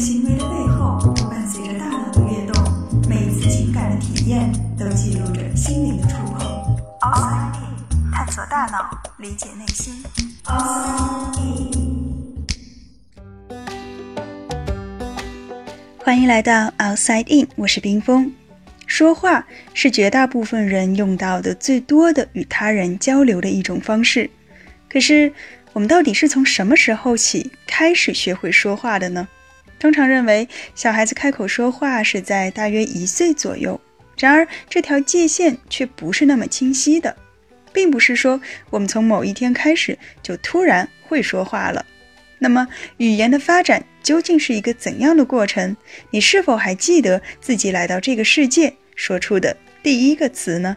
行为的背后，伴随着大脑的跃动，每一次情感的体验都记录着心灵的触碰。Outside In，探索大脑，理解内心。Outside In，欢迎来到 Outside In，我是冰峰。说话是绝大部分人用到的最多的与他人交流的一种方式，可是。我们到底是从什么时候起开始学会说话的呢？通常认为，小孩子开口说话是在大约一岁左右。然而，这条界限却不是那么清晰的，并不是说我们从某一天开始就突然会说话了。那么，语言的发展究竟是一个怎样的过程？你是否还记得自己来到这个世界说出的第一个词呢？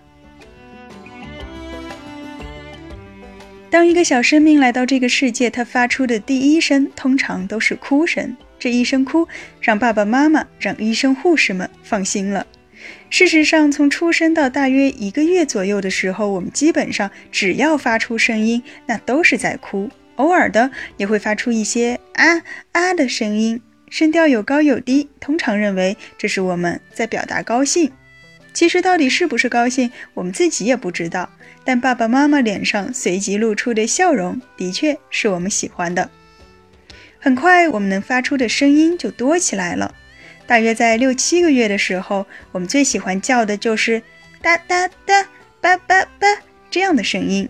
当一个小生命来到这个世界，他发出的第一声通常都是哭声。这一声哭，让爸爸妈妈、让医生、护士们放心了。事实上，从出生到大约一个月左右的时候，我们基本上只要发出声音，那都是在哭。偶尔的也会发出一些啊啊的声音，声调有高有低。通常认为这是我们在表达高兴。其实到底是不是高兴，我们自己也不知道。但爸爸妈妈脸上随即露出的笑容，的确是我们喜欢的。很快，我们能发出的声音就多起来了。大约在六七个月的时候，我们最喜欢叫的就是哒哒哒、叭叭叭这样的声音。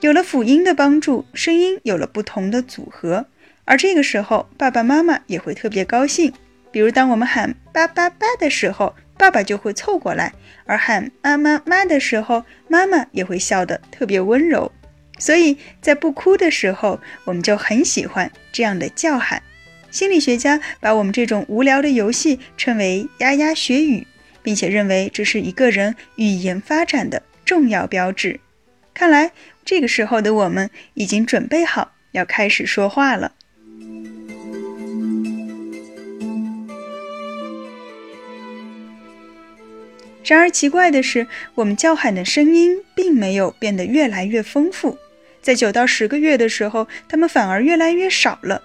有了辅音的帮助，声音有了不同的组合。而这个时候，爸爸妈妈也会特别高兴。比如，当我们喊叭叭叭的时候。爸爸就会凑过来，而喊妈妈妈的时候，妈妈也会笑得特别温柔。所以在不哭的时候，我们就很喜欢这样的叫喊。心理学家把我们这种无聊的游戏称为“牙牙学语”，并且认为这是一个人语言发展的重要标志。看来这个时候的我们已经准备好要开始说话了。然而奇怪的是，我们叫喊的声音并没有变得越来越丰富。在九到十个月的时候，它们反而越来越少了。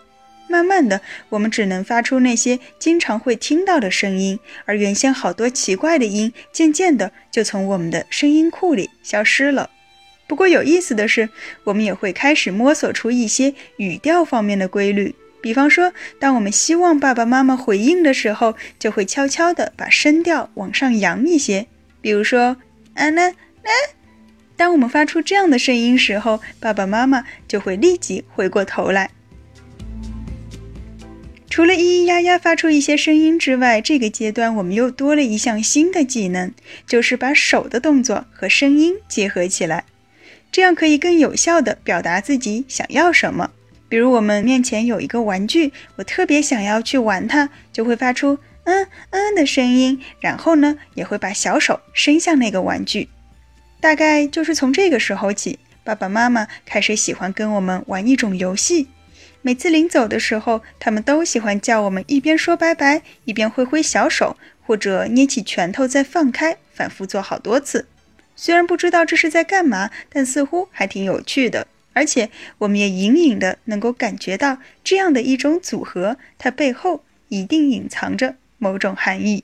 慢慢的，我们只能发出那些经常会听到的声音，而原先好多奇怪的音，渐渐的就从我们的声音库里消失了。不过有意思的是，我们也会开始摸索出一些语调方面的规律。比方说，当我们希望爸爸妈妈回应的时候，就会悄悄地把声调往上扬一些。比如说，啊呢呢，当我们发出这样的声音时候，爸爸妈妈就会立即回过头来。除了咿咿呀呀发出一些声音之外，这个阶段我们又多了一项新的技能，就是把手的动作和声音结合起来，这样可以更有效地表达自己想要什么。比如我们面前有一个玩具，我特别想要去玩它，就会发出嗯嗯的声音，然后呢，也会把小手伸向那个玩具。大概就是从这个时候起，爸爸妈妈开始喜欢跟我们玩一种游戏。每次临走的时候，他们都喜欢叫我们一边说拜拜，一边挥挥小手，或者捏起拳头再放开，反复做好多次。虽然不知道这是在干嘛，但似乎还挺有趣的。而且，我们也隐隐的能够感觉到，这样的一种组合，它背后一定隐藏着某种含义。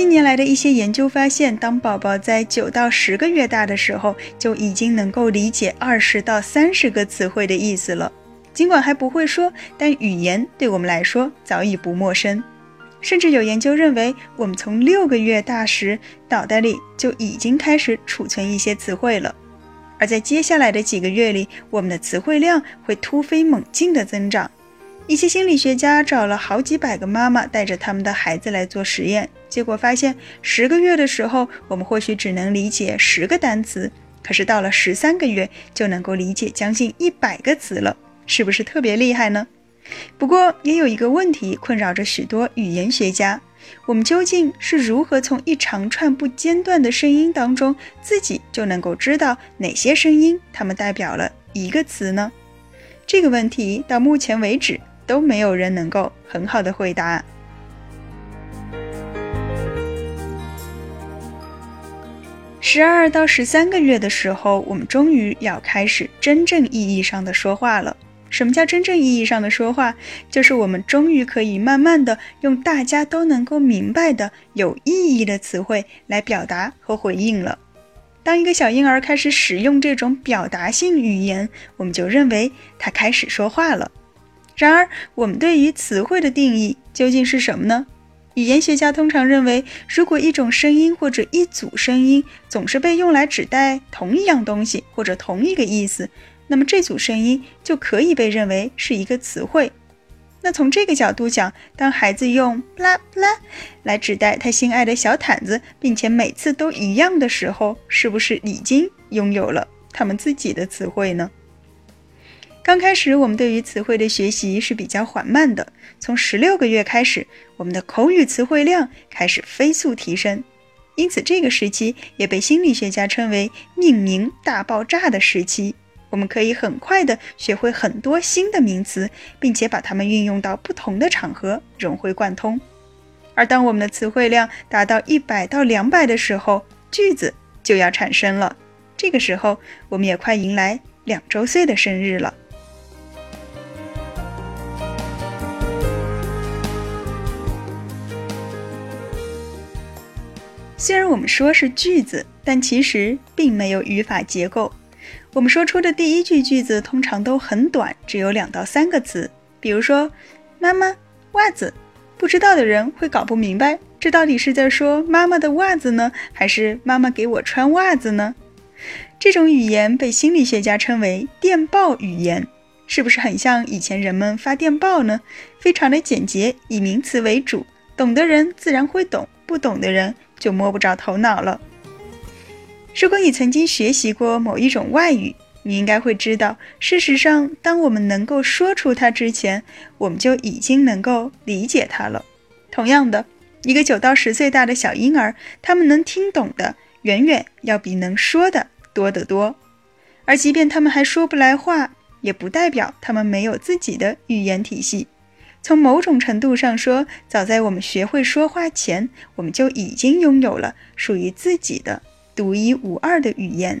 近年来的一些研究发现，当宝宝在九到十个月大的时候，就已经能够理解二十到三十个词汇的意思了。尽管还不会说，但语言对我们来说早已不陌生。甚至有研究认为，我们从六个月大时，脑袋里就已经开始储存一些词汇了。而在接下来的几个月里，我们的词汇量会突飞猛进的增长。一些心理学家找了好几百个妈妈，带着他们的孩子来做实验，结果发现，十个月的时候，我们或许只能理解十个单词，可是到了十三个月，就能够理解将近一百个词了，是不是特别厉害呢？不过，也有一个问题困扰着许多语言学家：我们究竟是如何从一长串不间断的声音当中，自己就能够知道哪些声音它们代表了一个词呢？这个问题到目前为止都没有人能够很好的回答。十二到十三个月的时候，我们终于要开始真正意义上的说话了。什么叫真正意义上的说话？就是我们终于可以慢慢的用大家都能够明白的有意义的词汇来表达和回应了。当一个小婴儿开始使用这种表达性语言，我们就认为他开始说话了。然而，我们对于词汇的定义究竟是什么呢？语言学家通常认为，如果一种声音或者一组声音总是被用来指代同一样东西或者同一个意思，那么这组声音就可以被认为是一个词汇。那从这个角度讲，当孩子用“啦啦”来指代他心爱的小毯子，并且每次都一样的时候，是不是已经拥有了他们自己的词汇呢？刚开始，我们对于词汇的学习是比较缓慢的。从十六个月开始，我们的口语词汇量开始飞速提升，因此这个时期也被心理学家称为“命名大爆炸”的时期。我们可以很快的学会很多新的名词，并且把它们运用到不同的场合，融会贯通。而当我们的词汇量达到一百到两百的时候，句子就要产生了。这个时候，我们也快迎来两周岁的生日了。虽然我们说是句子，但其实并没有语法结构。我们说出的第一句句子通常都很短，只有两到三个词。比如说，妈妈袜子，不知道的人会搞不明白，这到底是在说妈妈的袜子呢，还是妈妈给我穿袜子呢？这种语言被心理学家称为电报语言，是不是很像以前人们发电报呢？非常的简洁，以名词为主，懂的人自然会懂，不懂的人。就摸不着头脑了。如果你曾经学习过某一种外语，你应该会知道，事实上，当我们能够说出它之前，我们就已经能够理解它了。同样的，一个九到十岁大的小婴儿，他们能听懂的远远要比能说的多得多。而即便他们还说不来话，也不代表他们没有自己的语言体系。从某种程度上说，早在我们学会说话前，我们就已经拥有了属于自己的独一无二的语言。